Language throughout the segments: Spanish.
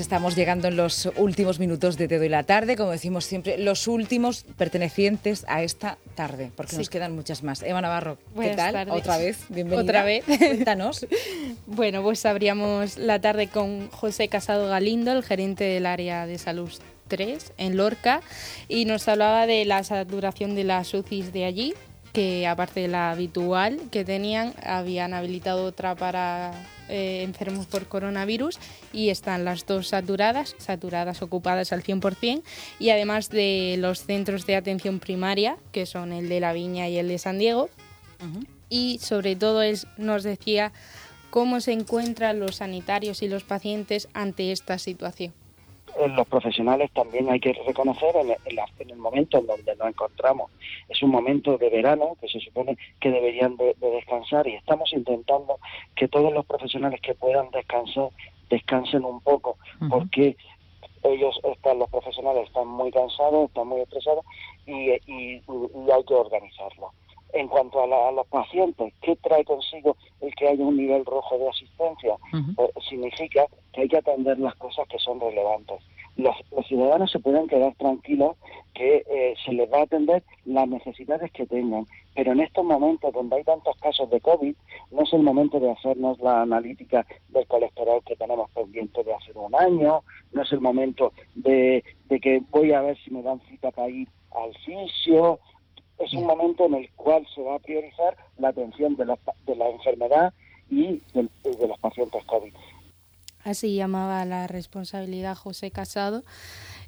Estamos llegando en los últimos minutos de Te doy la tarde, como decimos siempre, los últimos pertenecientes a esta tarde, porque nos quedan muchas más. Eva Navarro, ¿qué Buenas tal? tardes. Otra vez, bienvenida. Otra vez. Cuéntanos. Bueno, pues abríamos la tarde con José Casado Galindo, el gerente del área de salud 3 en Lorca, y nos hablaba de la saturación de las UCIs de allí, que aparte de la habitual que tenían, habían habilitado otra para eh, enfermos por coronavirus y están las dos saturadas, saturadas ocupadas al 100%, y además de los centros de atención primaria, que son el de La Viña y el de San Diego, y sobre todo es, nos decía cómo se encuentran los sanitarios y los pacientes ante esta situación. Los profesionales también hay que reconocer en el, en momento en donde nos encontramos. Es un momento de verano que se supone que deberían de, de descansar y estamos intentando que todos los profesionales que puedan descansar descansen un poco porque ellos están, los profesionales están muy cansados, están muy estresados y, y- y hay que organizarlo. En cuanto a, la- a los pacientes, ¿qué trae consigo el que haya un nivel rojo de asistencia? Eh, significa que hay que atender las cosas que son relevantes. Los, los ciudadanos se pueden quedar tranquilos que eh, se les va a atender las necesidades que tengan, pero en estos momentos donde hay tantos casos de COVID, no es el momento de hacernos la analítica del colesterol que tenemos pendiente de hace un año, no es el momento de, de que voy a ver si me dan cita para ir al fisio, es un momento en el cual se va a priorizar la atención de la, de la enfermedad y del- y de los pacientes COVID. Así llamaba la responsabilidad José Casado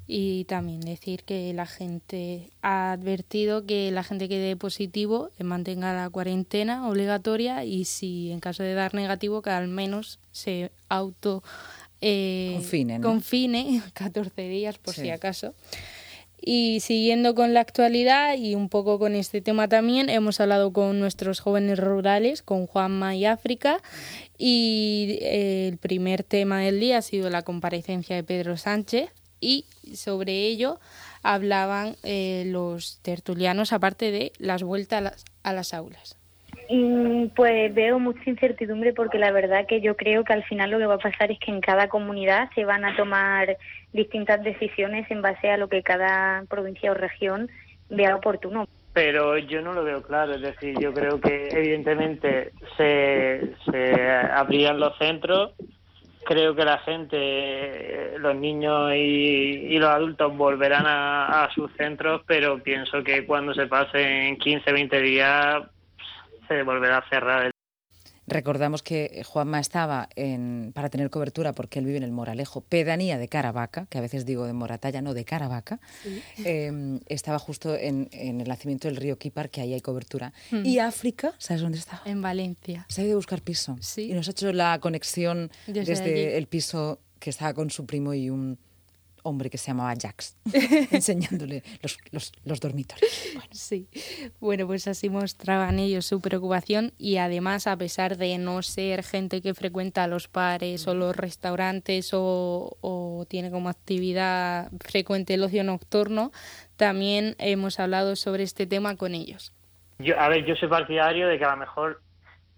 y también decir que la gente ha advertido que la gente que dé positivo eh, mantenga la cuarentena obligatoria y si en caso de dar negativo que al menos se auto eh, Confine, ¿no? confine 14 días por Sí. si acaso. Y siguiendo con la actualidad y un poco con este tema también, hemos hablado con nuestros jóvenes rurales, con Juanma y África, y eh, el primer tema del día ha sido la comparecencia de Pedro Sánchez, y sobre ello hablaban eh, los tertulianos, aparte de las vueltas a las, a las aulas. Mm, Pues veo mucha incertidumbre porque la verdad que yo creo que al final lo que va a pasar es que en cada comunidad se van a tomar distintas decisiones en base a lo que cada provincia o región vea oportuno. pero yo no lo veo claro. Es decir, yo creo que evidentemente se, se abrirán los centros. Creo que la gente, los niños y, los adultos volverán a, a sus centros, pero pienso que cuando se pasen 15, 20 días se volverá a cerrar. Recordamos que Juanma estaba en, para tener cobertura, porque él vive en el Moralejo, pedanía de Caravaca, que a veces digo de Moratalla, no de Caravaca. Eh, estaba justo en, en el nacimiento del río Quipar, que ahí hay cobertura. Mm. Y África, ¿sabes dónde estaba? En Valencia. Se ha ido a buscar piso. Sí. Y nos ha hecho la conexión Desde desde, el piso que estaba con su primo y un hombre que se llamaba Jax, enseñándole los, los, los dormitorios. Bueno, Sí, bueno, pues así mostraban ellos su preocupación y además, a pesar de no ser gente que frecuenta los bares o los restaurantes o, o tiene como actividad frecuente el ocio nocturno, también hemos hablado sobre este tema con ellos. Yo, a ver, yo soy partidario de que a lo mejor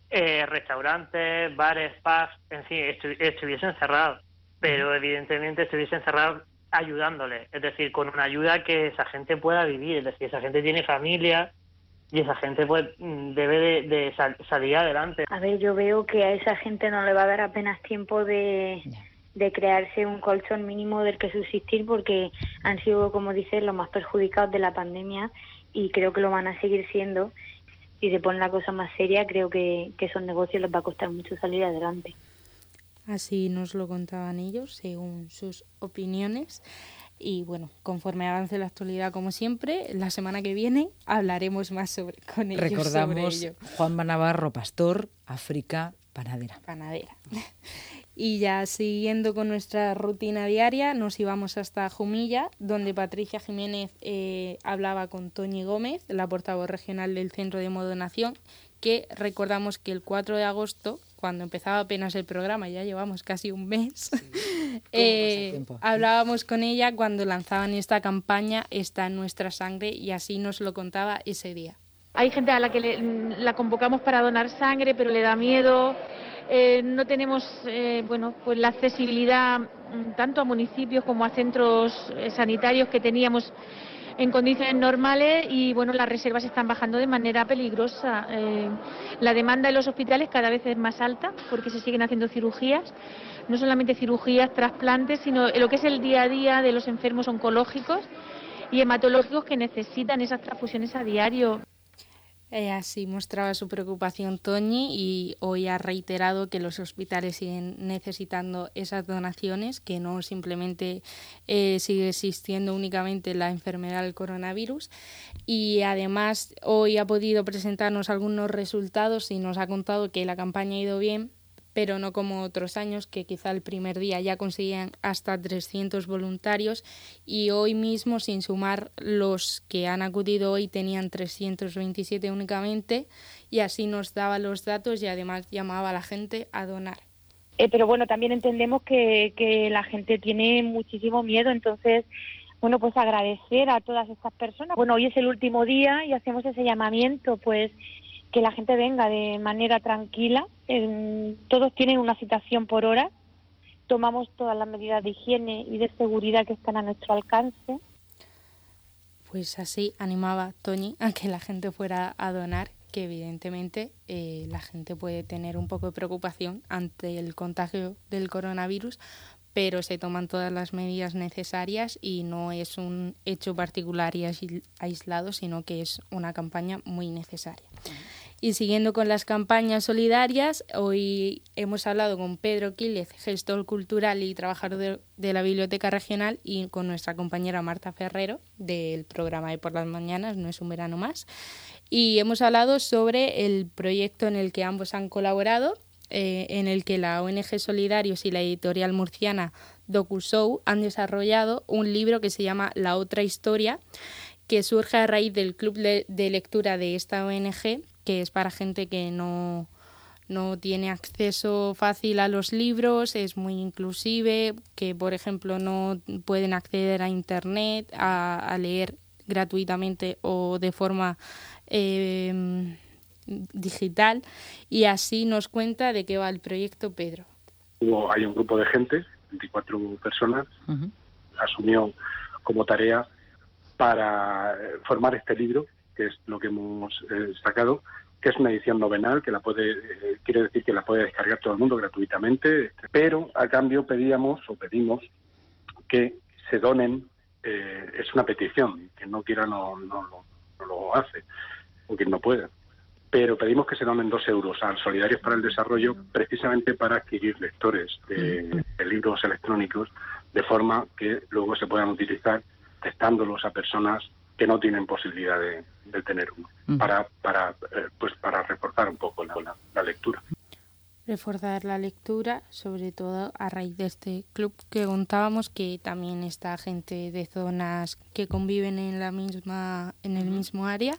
eh, restaurantes, bares, pubs, en fin, estu- estuviesen cerrados, pero evidentemente estuviesen cerrados ayudándole, es decir, con una ayuda que esa gente pueda vivir, es decir, esa gente tiene familia y esa gente pues mm, debe de, de sal- salir adelante. A ver, yo veo que a esa gente no le va a dar apenas tiempo de, de crearse un colchón mínimo del que subsistir porque han sido, como dices, los más perjudicados de la pandemia y creo que lo van a seguir siendo. Si se pone la cosa más seria, creo que, que esos negocios les va a costar mucho salir adelante. Así nos lo contaban ellos, según sus opiniones. Y bueno, conforme avance la actualidad, como siempre, la semana que viene hablaremos más sobre con ellos. Recordamos sobre ello. Juanma Navarro, pastor, África, panadera. Panadera. Y ya siguiendo con nuestra rutina diaria, nos íbamos hasta Jumilla, donde Patricia Jiménez eh, hablaba con Toñi Gómez, la portavoz regional del Centro de Modonación, que recordamos que el 4 de agosto, cuando empezaba apenas el programa, ya llevamos casi un mes, eh, hablábamos con ella cuando lanzaban esta campaña Está en nuestra sangre y así nos lo contaba ese día. Hay gente a la que le- la convocamos para donar sangre, pero le da miedo. Eh, no tenemos eh, bueno, pues la accesibilidad mm, tanto a municipios como a centros sanitarios que teníamos en condiciones normales y bueno, las reservas están bajando de manera peligrosa. Eh, la demanda en los hospitales cada vez es más alta porque se siguen haciendo cirugías, no solamente cirugías, trasplantes, sino lo que es el día a día de los enfermos oncológicos y hematológicos que necesitan esas transfusiones a diario. Eh, así mostraba su preocupación Toñi y hoy ha reiterado que los hospitales siguen necesitando esas donaciones, que no simplemente eh, sigue existiendo únicamente la enfermedad del coronavirus. Y además hoy ha podido presentarnos algunos resultados y nos ha contado que la campaña ha ido bien, pero no como otros años, que quizá el primer día ya conseguían hasta 300 voluntarios y hoy mismo, sin sumar los que han acudido hoy, tenían 327 únicamente y así nos daba los datos y además llamaba a la gente a donar. Eh, pero bueno, también entendemos que, que la gente tiene muchísimo miedo, entonces, bueno, pues agradecer a todas estas personas. Bueno, hoy es el último día y hacemos ese llamamiento, pues que la gente venga de manera tranquila. Todos tienen una citación por hora, tomamos todas las medidas de higiene y de seguridad que están a nuestro alcance. Pues así animaba Toñi a que la gente fuera a donar, que evidentemente eh, la gente puede tener un poco de preocupación ante el contagio del coronavirus, pero se toman todas las medidas necesarias y no es un hecho particular y aisl- aislado, sino que es una campaña muy necesaria. Y siguiendo con las campañas solidarias, hoy hemos hablado con Pedro Quílez, gestor cultural y trabajador de, de la Biblioteca Regional, y con nuestra compañera Marta Ferrero del programa de por las mañanas, No es un verano más. Y hemos hablado sobre el proyecto en el que ambos han colaborado, eh, en el que la ONG Solidarios y la editorial murciana DocuShow han desarrollado un libro que se llama La otra historia, que surge a raíz del club de, de lectura de esta ONG, que es para gente que no, no tiene acceso fácil a los libros, es muy inclusive, que por ejemplo no pueden acceder a Internet, a, a leer gratuitamente o de forma eh, digital. Y así nos cuenta de qué va el proyecto Pedro. Hubo, hay un grupo de gente, 24 personas, asumió como tarea para eh, formar este libro, que es lo que hemos eh, sacado, que es una edición novenal, que la puede, eh, quiere decir que la puede descargar todo el mundo gratuitamente, pero a cambio pedíamos o pedimos que se donen, eh, es una petición, quien no quiera no, no, lo- hace, o quien no pueda, pero pedimos que se donen dos euros al Solidarios para el Desarrollo precisamente para adquirir lectores de libros electrónicos de forma que luego se puedan utilizar testándolos a personas que no tienen posibilidad de, de tener uno, para, para, eh, pues para reforzar un poco la, la- la lectura. reforzar la lectura, sobre todo a raíz de este club que contábamos que también está gente de zonas que conviven en la misma en el mismo área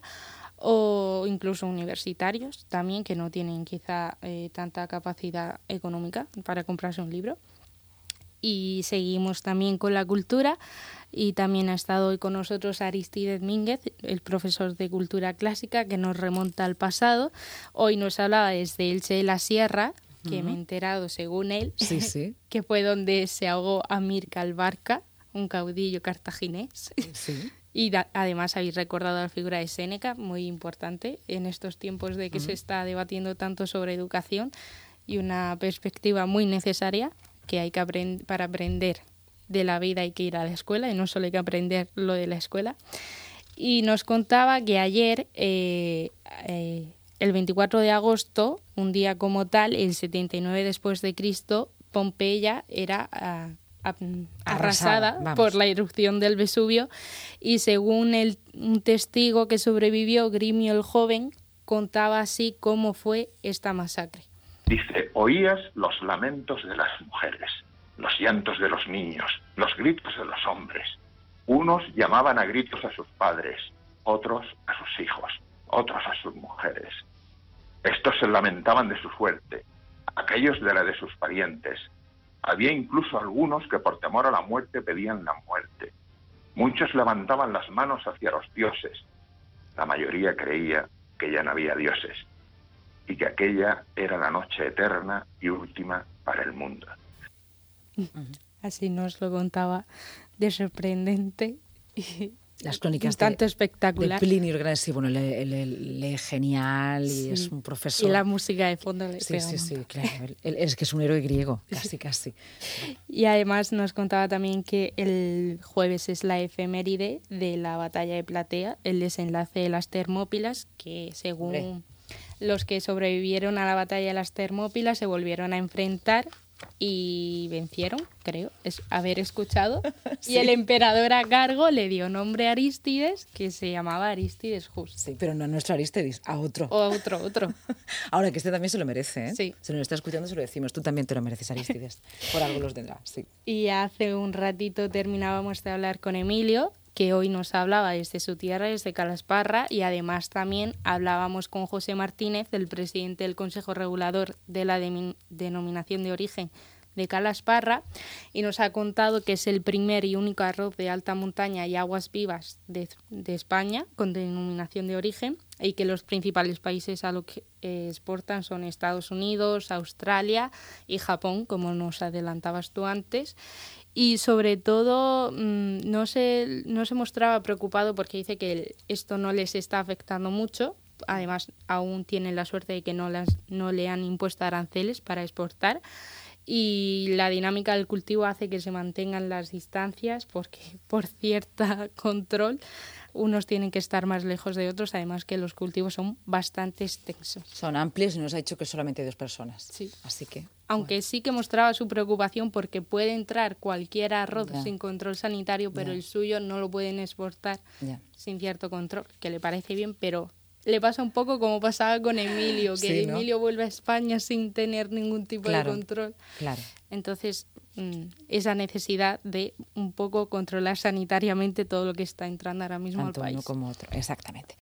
o incluso universitarios también que no tienen quizá eh, tanta capacidad económica para comprarse un libro. Y seguimos también con la cultura y también ha estado hoy con nosotros Aristide Mínguez, el profesor de cultura clásica que nos remonta al pasado. Hoy nos hablaba desde Elche de la Sierra, que me he enterado según él, Sí, sí. que fue donde se ahogó Amir Barca, un caudillo cartaginés. sí. Y da- además habéis recordado la figura de Séneca, muy importante en estos tiempos de que se está debatiendo tanto sobre educación y una perspectiva muy necesaria que hay que aprender para aprender de la vida hay que ir a la escuela y no solo hay que aprender lo de la escuela. Y nos contaba que ayer, eh, eh, el 24 de agosto, un día como tal, el 79 después de Cristo, Pompeya era ah, arrasada, por la erupción del Vesubio y según el, un testigo que sobrevivió, Grimio el joven, contaba así cómo fue esta masacre. Dice, oías los lamentos de las mujeres, los llantos de los niños, los gritos de los hombres. Unos llamaban a gritos a sus padres, otros a sus hijos, otros a sus mujeres. Estos se lamentaban de su suerte, aquellos de la de sus parientes. Había incluso algunos que por temor a la muerte pedían la muerte. Muchos levantaban las manos hacia los dioses. La mayoría creía que ya no había dioses y que aquella era la noche eterna y última para el mundo. Así nos lo contaba de sorprendente las crónicas tanto espectacular. de Plinio sí, bueno, lee, genial y es un profesor. Y la música de fondo le Sí, sí, sí, claro. es que es un héroe griego, casi, casi. Y además nos contaba también que el jueves es la efeméride de la batalla de Platea, el desenlace de las Termópilas, que según los que sobrevivieron a la batalla de las Termópilas se volvieron a enfrentar y vencieron, creo, es haber escuchado. Y el emperador Agargo le dio nombre a Aristides, que se llamaba Aristides Just. Sí, pero no a nuestro Aristides, a otro. O a otro, otro. Ahora que este también se lo merece, ¿eh? Sí. Se nos está escuchando, se lo decimos. Tú también te lo mereces, Aristides. Por algo los tendrás, sí. Y hace un ratito terminábamos de hablar con Emilio, que hoy nos hablaba desde su tierra, desde Calasparra, y además también hablábamos con José Martínez, el presidente del Consejo Regulador de la Denominación de Origen de Calasparra, y nos ha contado que es el primer y único arroz de alta montaña y aguas vivas de, España con denominación de origen, y que los principales países a lo que exportan son Estados Unidos, Australia y Japón, como nos adelantabas tú antes y sobre todo mm, no, se, no se mostraba preocupado porque dice que esto no les está afectando mucho. Además, aún tienen la suerte de que no, las, no le han impuesto aranceles para exportar y la dinámica del cultivo hace que se mantengan las distancias porque por cierta control unos tienen que estar más lejos de otros, además que los cultivos son bastante extensos. Son amplios y nos ha dicho que solamente dos personas. Sí. Así que. Aunque sí que mostraba su preocupación porque puede entrar cualquier arroz sin control sanitario, pero el suyo no lo pueden exportar sin cierto control, que le parece bien, pero le pasa un poco como pasaba con Emilio, que Emilio vuelve a España sin tener ningún tipo de control. Claro. Entonces, mm, esa necesidad de un poco controlar sanitariamente todo lo que está entrando ahora mismo Tanto al país. uno como otro, exactamente.